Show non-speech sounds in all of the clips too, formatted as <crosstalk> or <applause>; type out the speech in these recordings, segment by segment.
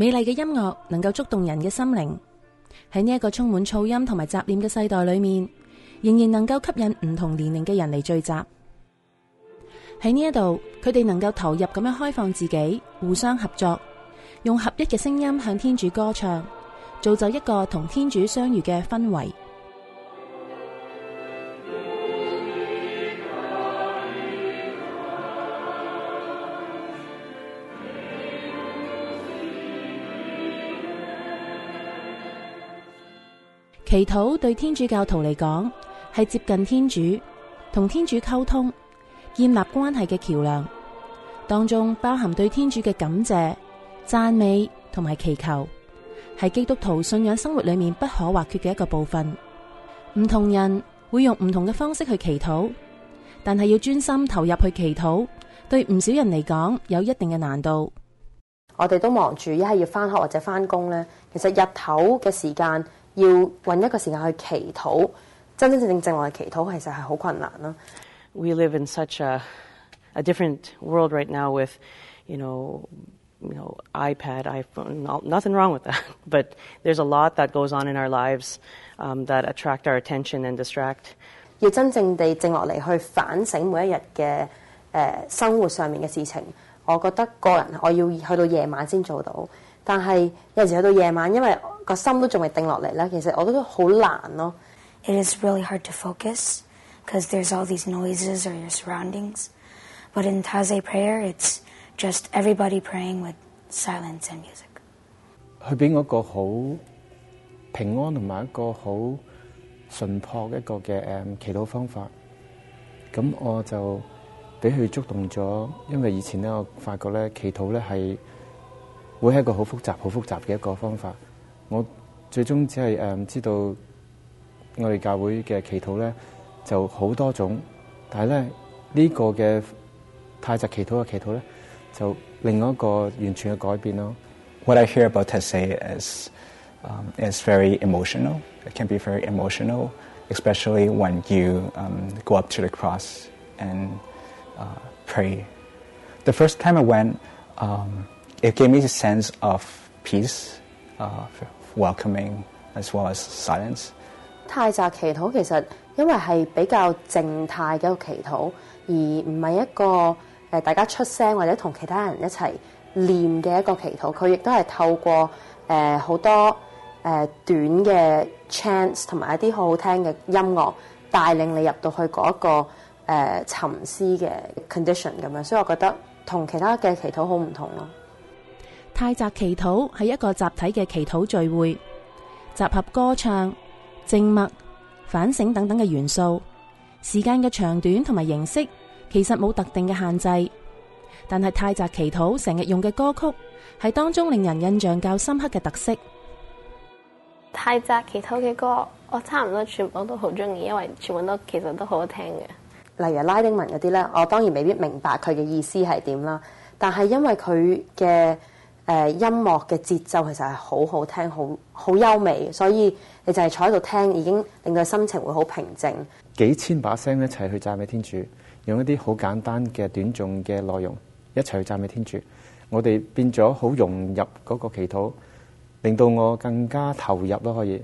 美丽嘅音乐能够触动人嘅心灵，喺呢一个充满噪音同埋杂念嘅世代里面，仍然能够吸引唔同年龄嘅人嚟聚集。喺呢一度，佢哋能够投入咁样开放自己，互相合作，用合一嘅声音向天主歌唱，造就一个同天主相遇嘅氛围。祈祷对天主教徒嚟讲系接近天主、同天主沟通、建立关系嘅桥梁，当中包含对天主嘅感谢、赞美同埋祈求，系基督徒信仰生活里面不可或缺嘅一个部分。唔同人会用唔同嘅方式去祈祷，但系要专心投入去祈祷，对唔少人嚟讲有一定嘅难度。我哋都忙住，一系要翻学或者翻工咧。其实日头嘅时间。要揾一個時間去祈禱，真真正正靜落嚟祈禱，其實係好困難咯。We live in such a a different world right now with you know you know iPad, iPhone, nothing wrong with that. But there's a lot that goes on in our lives that attract our attention and distract. 要真正地靜落嚟去反省每一日嘅誒生活上面嘅事情，我覺得個人我要去到夜晚先做到。但係有時去到夜晚，因為个心都仲未定落嚟啦，其实我觉得好难咯。It is really hard to focus because there's all these noises or your surroundings. But in Taze prayer, it's just everybody praying with silence and music. 佢俾我一个好平安同埋一个好纯朴一个嘅诶祈祷方法。咁我就俾佢触动咗，因为以前咧我发觉咧祈祷咧系会系一个好复杂、好复杂嘅一个方法。What I hear about Tese is um, is very emotional. It can be very emotional, especially when you um, go up to the cross and uh, pray. The first time I went, um, it gave me a sense of peace. Uh, welcoming，as well as silence。太式祈禱其實因為係比較靜態嘅一個祈禱，而唔係一個誒大家出聲或者同其他人一齊念嘅一個祈禱。佢亦都係透過诶好多誒短嘅 chants 同埋一啲好好聽嘅音樂，帶領你入到去嗰一個誒沉思嘅 condition 咁樣。所以我覺得同其他嘅祈禱好唔同咯。泰泽祈祷系一个集体嘅祈祷聚会，集合歌唱、静默、反省等等嘅元素。时间嘅长短同埋形式其实冇特定嘅限制，但系泰泽祈祷成日用嘅歌曲系当中令人印象较深刻嘅特色。泰泽祈祷嘅歌，我差唔多全部都好中意，因为全部都其实都好好听嘅。例如拉丁文嗰啲咧，我当然未必明白佢嘅意思系点啦，但系因为佢嘅誒音樂嘅節奏其實係好好聽，好好優美，所以你就係坐喺度聽，已經令到心情會好平靜。幾千把聲一齊去讚美天主，用一啲好簡單嘅短重嘅內容一齊去讚美天主，我哋變咗好融入嗰個祈禱，令到我更加投入咯。可以。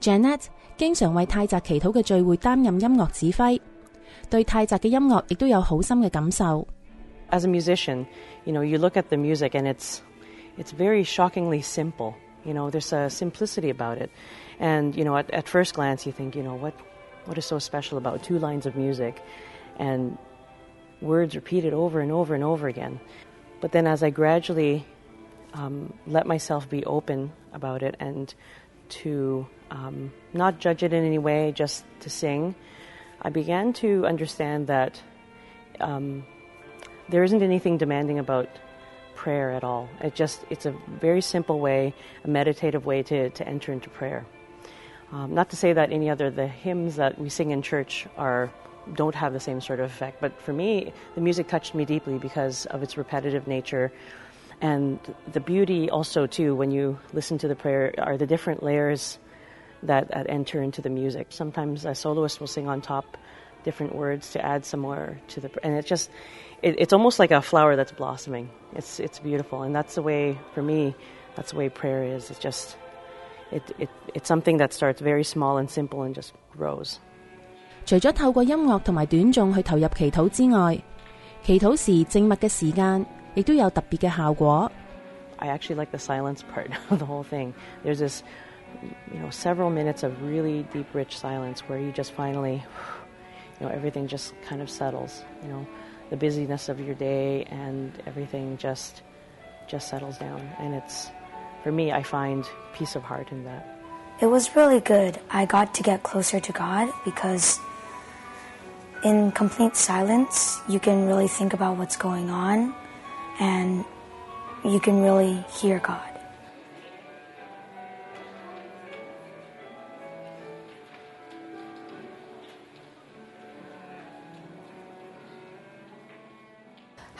Janet 經常為泰澤祈禱嘅聚會擔任音樂指揮，對泰澤嘅音樂亦都有好深嘅感受。as a musician, you know, you look at the music and it's it's very shockingly simple. You know, there's a simplicity about it, and you know, at, at first glance, you think, you know, what what is so special about two lines of music, and words repeated over and over and over again. But then, as I gradually um, let myself be open about it and to um, not judge it in any way, just to sing, I began to understand that um, there isn't anything demanding about prayer at all. It just it's a very simple way, a meditative way to, to enter into prayer. Um, not to say that any other the hymns that we sing in church are don't have the same sort of effect, but for me, the music touched me deeply because of its repetitive nature, and the beauty also too when you listen to the prayer are the different layers that, that enter into the music. Sometimes a soloist will sing on top different words to add some more to the. And it just, it, it's almost like a flower that's blossoming. It's it's beautiful, and that's the way for me. That's the way prayer is. It's just, it, it it's something that starts very small and simple and just grows. 除咗透過音樂同埋短誦去投入祈禱之外，祈禱時靜默嘅時間亦都有特別嘅效果。I actually like the silence part <laughs> of the whole thing. There's this, you know, several minutes of really deep, rich silence where you just finally know, everything just kind of settles. You know, the busyness of your day and everything just just settles down. And it's for me, I find peace of heart in that. It was really good. I got to get closer to God because in complete silence, you can really think about what's going on and you can really hear God.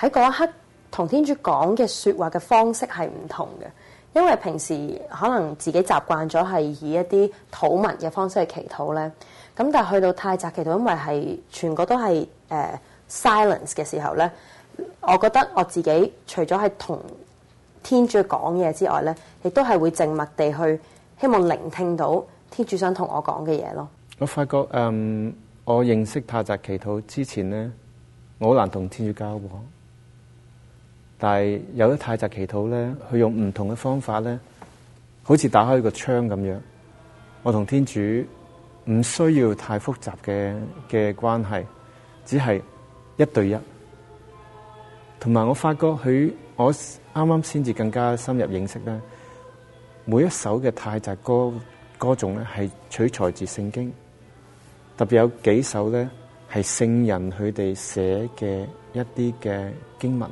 喺嗰一刻同天主講嘅说話嘅方式係唔同嘅，因為平時可能自己習慣咗係以一啲土民嘅方式去祈禱咧，咁但系去到泰泽祈禱，因為係全國都係誒 silence 嘅時候咧，我覺得我自己除咗係同天主講嘢之外咧，亦都係會靜默地去希望聆聽到天主想同我講嘅嘢咯。我發覺嗯，我認識泰泽祈禱之前咧，我好難同天主交往。但系有啲太泽祈祷咧，佢用唔同嘅方法咧，好似打开个窗咁样。我同天主唔需要太复杂嘅嘅关系，只系一对一。同埋我发觉佢，我啱啱先至更加深入认识咧。每一首嘅太泽歌歌颂咧，系取材自圣经，特别有几首咧系圣人佢哋写嘅一啲嘅经文。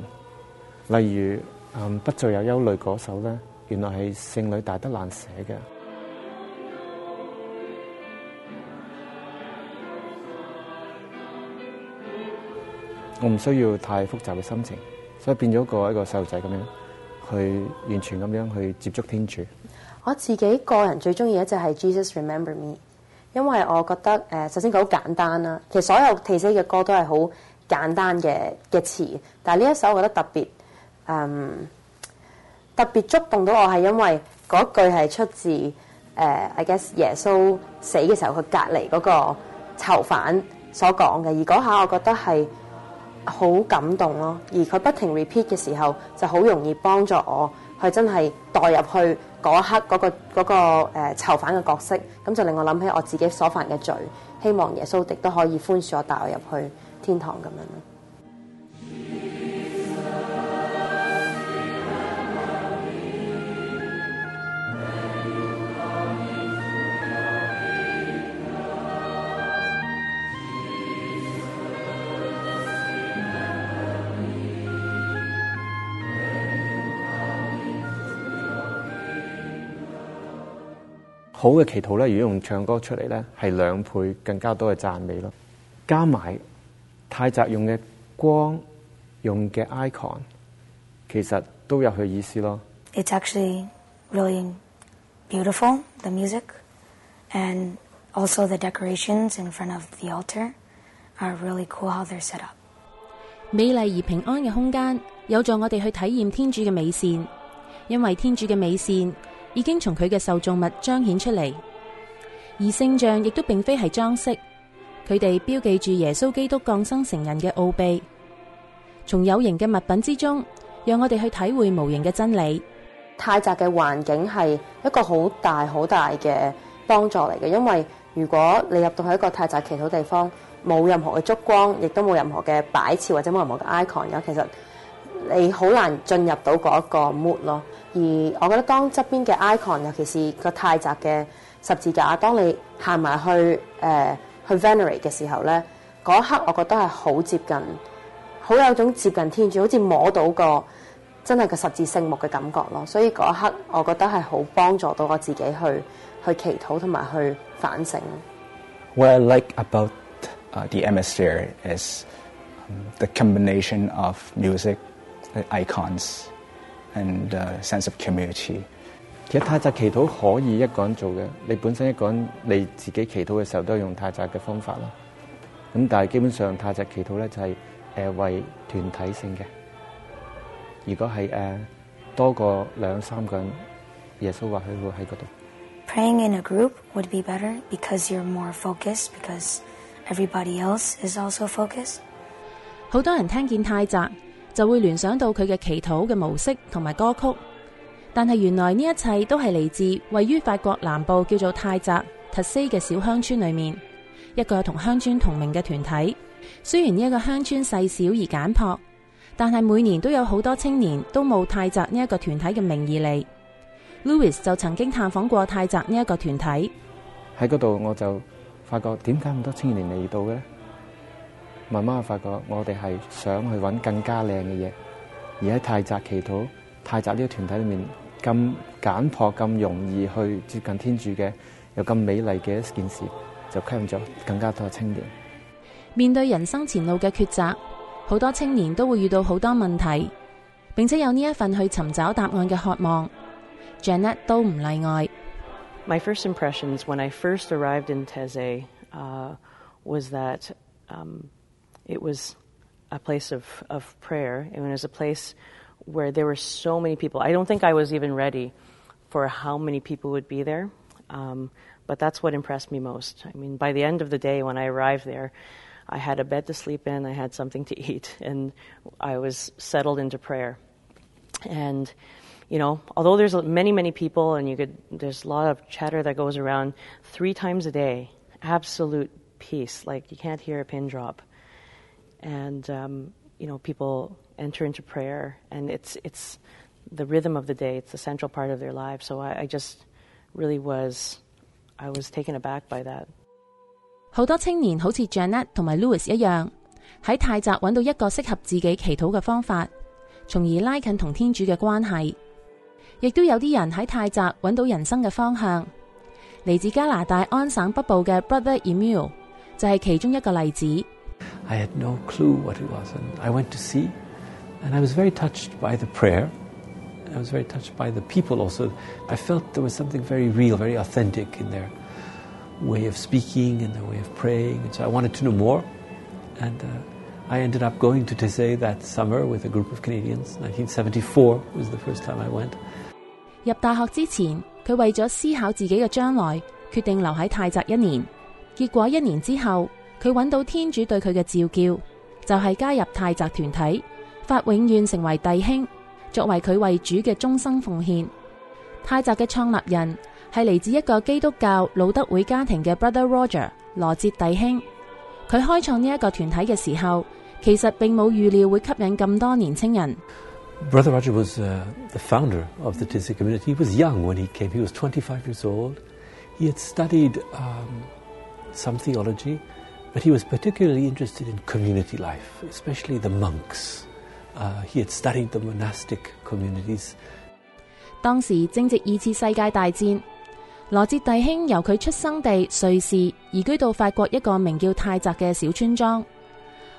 例如，嗯，不再有憂慮嗰首咧，原來係聖女大德蘭寫嘅。我唔需要太複雜嘅心情，所以變咗个一個細路仔咁樣去完全咁樣去接觸天主。我自己個人最中意一就係 Jesus Remember Me，因為我覺得誒，首先佢好簡單啦，其實所有 T C 嘅歌都係好簡單嘅嘅詞，但系呢一首我覺得特別。嗯，特别触动到我系因为嗰句系出自诶，I guess 耶稣死嘅时候佢隔離嗰个囚犯所讲嘅，而嗰下我觉得系好感动咯。而佢不停 repeat 嘅时候，就好容易帮助我去真系代入去嗰刻嗰个嗰个诶囚犯嘅角色，咁就令我谂起我自己所犯嘅罪，希望耶稣基都可以宽恕我，带我入去天堂咁样。好嘅祈祷咧，如果用唱歌出嚟咧，系两倍更加多嘅赞美咯。加埋太泽用嘅光用嘅 icon，其实都有佢意思咯。It's actually really beautiful the music and also the decorations in front of the altar are really cool how they're set up。美丽而平安嘅空间，有助我哋去体验天主嘅美善，因为天主嘅美善。已经从佢嘅受众物彰显出嚟，而圣像亦都并非系装饰，佢哋标记住耶稣基督降生成人嘅奥秘。从有形嘅物品之中，让我哋去体会无形嘅真理。泰窄嘅环境系一个好大好大嘅帮助嚟嘅，因为如果你入到去一个泰窄祈祷地方，冇任何嘅烛光，亦都冇任何嘅摆设或者冇任何嘅 icon 嘅，其实。你好難進入到嗰一個 mood 咯，而我覺得當側邊嘅 icon，尤其是個太澤嘅十字架，當你行埋去誒去 venerate 嘅時候咧，嗰一刻我覺得係好接近，好有種接近天主，好似摸到個真係個十字聖木嘅感覺咯。所以嗰一刻我覺得係好幫助到我自己去去祈禱同埋去反省。What I like about the atmosphere is the combination of music. icons and sense of community。其实泰泽祈祷可以一个人做嘅，你本身一个人你自己祈祷嘅时候都用泰泽嘅方法咯。咁但系基本上泰泽祈祷咧就系诶为团体性嘅。如果系诶多过两三个人，耶稣或许会喺嗰度。Praying in a group would be better because you're more focused because everybody else is also focused。好多人听见泰泽。就会联想到佢嘅祈祷嘅模式同埋歌曲，但系原来呢一切都系嚟自位于法国南部叫做泰泽特斯嘅小乡村里面一个同乡村同名嘅团体。虽然呢一个乡村细小而简朴，但系每年都有好多青年都冒泰泽呢一个团体嘅名义嚟。Louis 就曾经探访过泰泽呢一个团体，喺嗰度我就发觉点解咁多青年嚟到嘅咧？慢慢发觉我哋系想去揾更加靓嘅嘢，而喺泰泽祈祷、泰泽呢个团体里面咁简朴、咁容易去接近天主嘅，又咁美丽嘅一件事，就吸引咗更加多青年。面对人生前路嘅抉择，好多青年都会遇到好多问题，并且有呢一份去寻找答案嘅渴望。Janet 都唔例外。My first impressions when I first arrived in t e z e ah, was that, um. it was a place of, of prayer. It was a place where there were so many people. I don't think I was even ready for how many people would be there, um, but that's what impressed me most. I mean, by the end of the day, when I arrived there, I had a bed to sleep in, I had something to <laughs> eat, and I was settled into prayer. And you know, although there's many, many people, and you could, there's a lot of chatter that goes around three times a day, absolute peace. Like you can't hear a pin drop and um, you know people enter into prayer, and it's it's the rhythm of the day. It's the central part of their lives. So I, I just really was I was taken aback by that. 好多青年好似 Janet 同埋 Louis 一樣，喺泰澤揾到一個適合自己祈禱嘅方法，從而拉近同天主嘅關係。亦都有啲人喺泰澤揾到人生嘅方向。嚟自加拿大安省北部嘅 Brother Emil 就係其中一個例子。I had no clue what it was. And I went to see, and I was very touched by the prayer. I was very touched by the people also. I felt there was something very real, very authentic in their way of speaking and their way of praying. And so I wanted to know more. And uh, I ended up going to Taizé that summer with a group of Canadians. 1974 was the first time I went. 佢揾到天主对佢嘅召叫，就系加入太泽团体，发永远成为弟兄，作为佢为主嘅终生奉献。太泽嘅创立人系嚟自一个基督教老德会家庭嘅 Brother Roger 罗哲弟兄，佢开创呢一个团体嘅时候，其实并冇预料会吸引咁多年青人。Brother Roger was the founder of the Tzu i community. He was young when he came. He was twenty-five years old. He had studied some theology. 当时正值二次世界大战，罗哲弟兄由佢出生地瑞士移居到法国一个名叫泰泽嘅小村庄，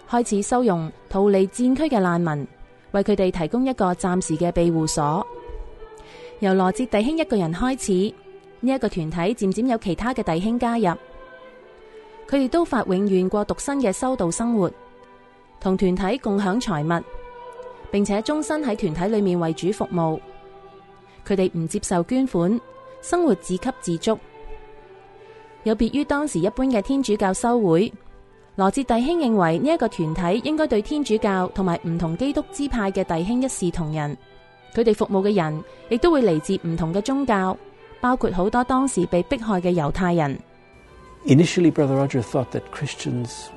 开始收容逃离战区嘅难民，为佢哋提供一个暂时嘅庇护所。由罗哲弟兄一个人开始，呢一个团体渐渐有其他嘅弟兄加入。佢哋都发永远过独身嘅修道生活，同团体共享财物，并且终身喺团体里面为主服务。佢哋唔接受捐款，生活自给自足，有别于当时一般嘅天主教修会。罗哲弟兄认为呢一个团体应该对天主教同埋唔同基督支派嘅弟兄一视同仁。佢哋服务嘅人亦都会嚟自唔同嘅宗教，包括好多当时被迫害嘅犹太人。Initially, Brother Roger thought that Christians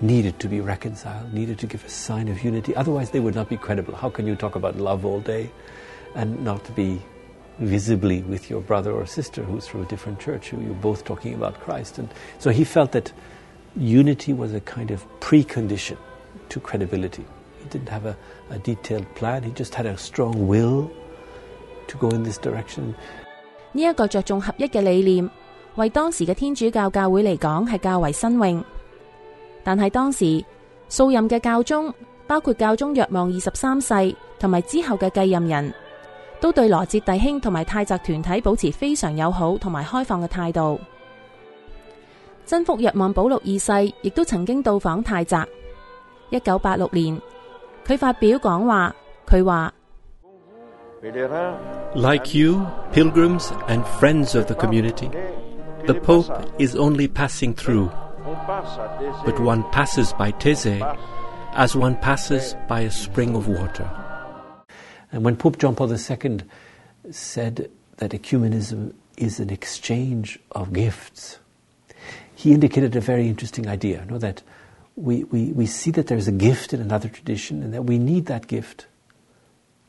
needed to be reconciled, needed to give a sign of unity, otherwise, they would not be credible. How can you talk about love all day and not be visibly with your brother or sister who's from a different church, who you're both talking about Christ? And so he felt that unity was a kind of precondition to credibility. He didn't have a, a detailed plan, he just had a strong will to go in this direction. 呢一個着重合一嘅理念为当时嘅天主教教会嚟讲系较为新颖，但系当时数任嘅教宗包括教宗若望二十三世同埋之后嘅继任人都对罗哲弟兄同埋泰泽团体保持非常友好同埋开放嘅态度。真福若望保禄二世亦都曾经到访泰泽。一九八六年，佢发表讲话，佢话：，Like you, pilgrims and friends of the community。The Pope is only passing through, but one passes by Teze as one passes by a spring of water. And when Pope John Paul II said that ecumenism is an exchange of gifts, he indicated a very interesting idea, you know, that we, we, we see that there's a gift in another tradition and that we need that gift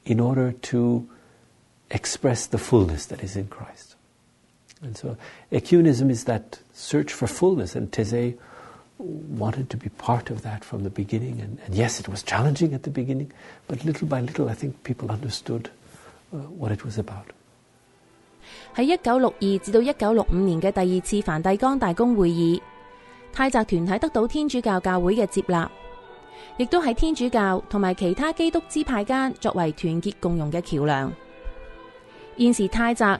in order to express the fullness that is in Christ. And so ecumenism is that search for fullness, and Teze wanted to be part of that from the beginning. And, and yes, it was challenging at the beginning, but little by little, I think people understood uh, what it was about. 喺一九六二至到一九六五年嘅第二次梵蒂岡大公會議，泰澤團體得到天主教教會嘅接納，亦都喺天主教同埋其他基督支派間作為團結共融嘅橋梁。現時泰澤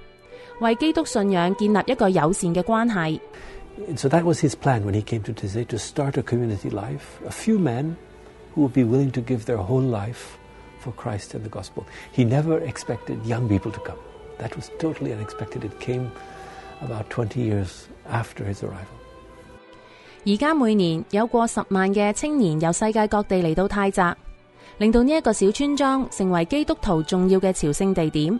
为基督信仰建立一个友善嘅关系。So that was his plan when he came to Tizay to start a community life. A few men who would be willing to give their whole life for Christ and the gospel. He never expected young people to come. That was totally unexpected. It came about twenty years after his arrival. 而家每年有过十万嘅青年由世界各地嚟到泰泽，令到呢一个小村庄成为基督徒重要嘅朝圣地点。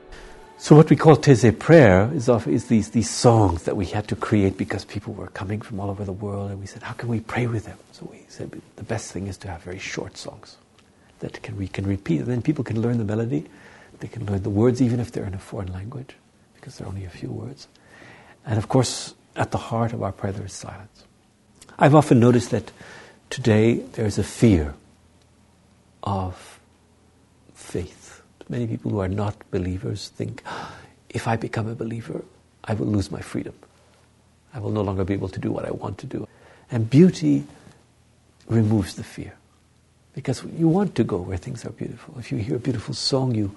So what we call Teze prayer is, of, is these, these songs that we had to create because people were coming from all over the world and we said, how can we pray with them? So we said the best thing is to have very short songs that can, we can repeat and then people can learn the melody, they can learn the words even if they're in a foreign language because there are only a few words. And of course, at the heart of our prayer there is silence. I've often noticed that today there is a fear of faith Many people who are not believers think, ah, if I become a believer, I will lose my freedom. I will no longer be able to do what I want to do. And beauty removes the fear. Because you want to go where things are beautiful. If you hear a beautiful song, you,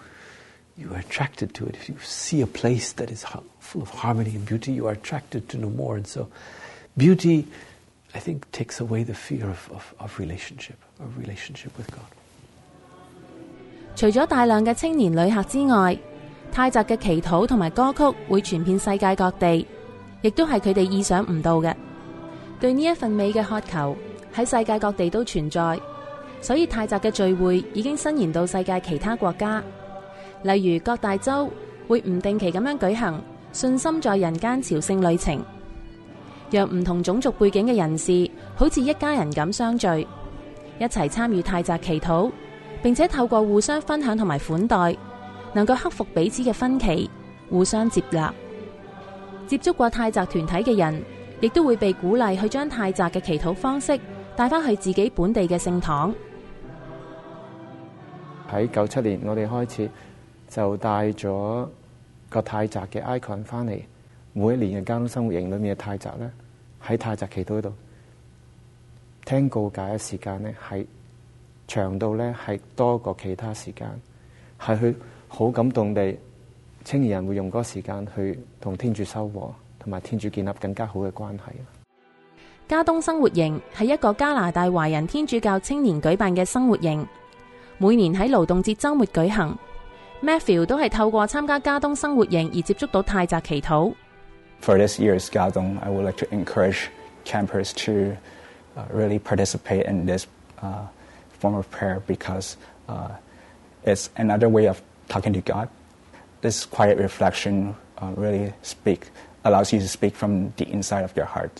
you are attracted to it. If you see a place that is full of harmony and beauty, you are attracted to no more. And so, beauty, I think, takes away the fear of, of, of relationship, of relationship with God. 除咗大量嘅青年旅客之外，泰泽嘅祈祷同埋歌曲会传遍世界各地，亦都系佢哋意想唔到嘅。对呢一份美嘅渴求喺世界各地都存在，所以泰泽嘅聚会已经伸延到世界其他国家，例如各大洲会唔定期咁样举行信心在人间朝圣旅程，让唔同种族背景嘅人士好似一家人咁相聚，一齐参与泰泽祈祷。并且透过互相分享同埋款待，能够克服彼此嘅分歧，互相接纳。接触过泰泽团体嘅人，亦都会被鼓励去将泰泽嘅祈祷方式带翻去自己本地嘅圣堂。喺九七年，我哋开始就带咗个泰泽嘅 icon 翻嚟，每一年嘅交通生活营里面嘅泰泽咧，喺泰泽祈祷度听告解嘅时间咧系。長度咧係多過其他時間，係佢好感動地，青年人會用嗰個時間去同天主收穫，同埋天主建立更加好嘅關係。加東生活營係一個加拿大華人天主教青年舉辦嘅生活營，每年喺勞動節週末舉行。Matthew 都係透過參加加東生活營而接觸到泰泽祈禱。For this year's 加 n i would like to encourage campers to really participate in this。form of prayer because uh, it's another way of talking to God. This quiet reflection uh, really speak allows you to speak from the inside of your heart.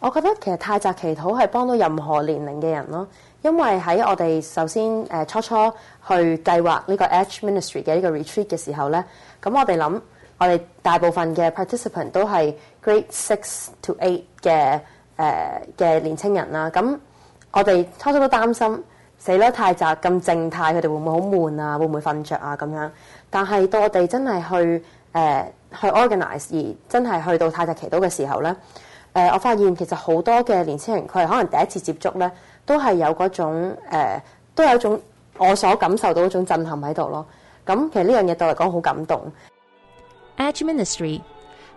我覺得其實泰澤祈禱係幫到任何年齡嘅人咯，因為喺我哋首先誒、呃、初初去計劃呢個 Edge Ministry 嘅呢個 retreat 嘅時候咧，咁我哋諗我哋大部分嘅 participant 都係 Grade Six to Eight 嘅誒嘅年青人啦，咁我哋初初都擔心。死啦！太澤咁靜態，佢哋會唔會好悶啊？會唔會瞓着啊？咁樣，但係到我哋真係去誒去 o r g a n i z e 而真係去到太達祈禱嘅時候咧，誒，我發現其實好多嘅年輕人佢係可能第一次接觸咧，都係有嗰種都有一種我所感受到一種震撼喺度咯。咁其實呢樣嘢對我嚟講好感動。Edge Ministry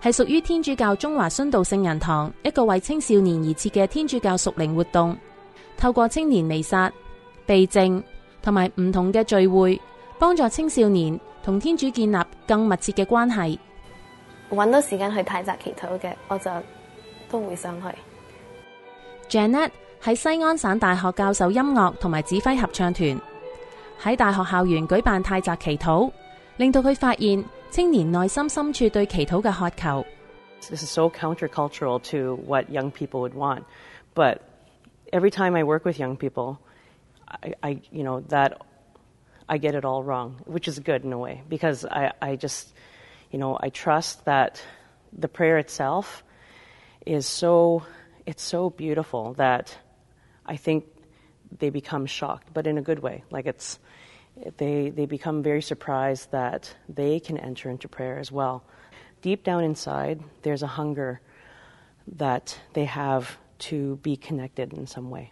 係屬於天主教中華殉道聖人堂一個為青少年而設嘅天主教熟靈活動，透過青年微殺。秘症同埋唔同嘅聚会，帮助青少年同天主建立更密切嘅关系。揾到时间去泰泽祈祷嘅，我就都会想去。Janet 喺西安省大学教授音乐同埋指挥合唱团，喺大学校园举办泰泽祈祷，令到佢发现青年内心深处对祈祷嘅渴求。This is so countercultural to what young people would want, but every time I work with young people. I, I, you know, that I get it all wrong, which is good in a way because I, I just, you know, I trust that the prayer itself is so, it's so beautiful that I think they become shocked, but in a good way. Like it's, they, they become very surprised that they can enter into prayer as well. Deep down inside, there's a hunger that they have to be connected in some way.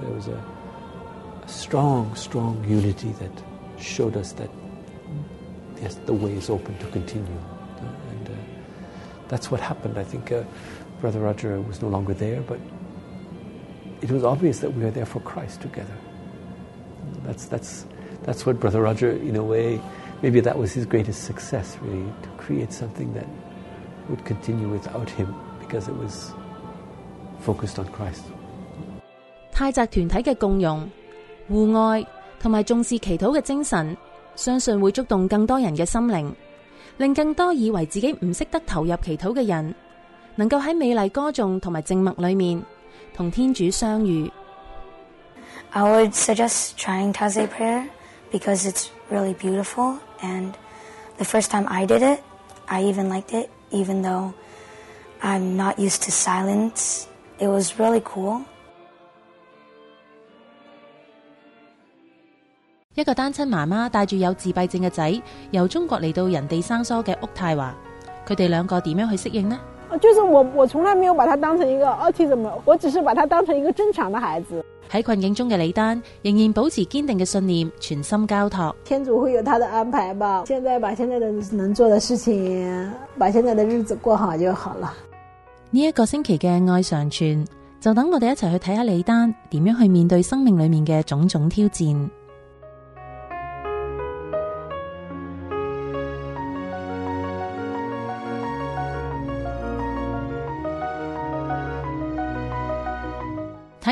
There was a, a strong, strong unity that showed us that yes, the way is open to continue. And uh, that's what happened. I think uh, Brother Roger was no longer there, but it was obvious that we are there for Christ together. That's, that's, that's what Brother Roger, in a way, maybe that was his greatest success, really, to create something that would continue without him because it was focused on Christ. 泰泽团体嘅共融、互爱同埋重视祈祷嘅精神，相信会触动更多人嘅心灵，令更多以为自己唔识得投入祈祷嘅人，能够喺美丽歌颂同埋静默里面，同天主相遇。I would suggest trying Taze prayer because it's really beautiful. And the first time I did it, I even liked it, even though I'm not used to silence. It was really cool. 一个单亲妈妈带住有自闭症嘅仔，由中国嚟到人哋生疏嘅屋太华，佢哋两个点样去适应呢？就是我我从来没有把他当成一个 a u t i s m 我只是把他当成一个正常嘅孩子。喺困境中嘅李丹仍然保持坚定嘅信念，全心交托天主会有他的安排吧。现在把现在的能做的事情，把现在的日子过好就好了。呢一个星期嘅爱常传，就等我哋一齐去睇下李丹点样去面对生命里面嘅种种挑战。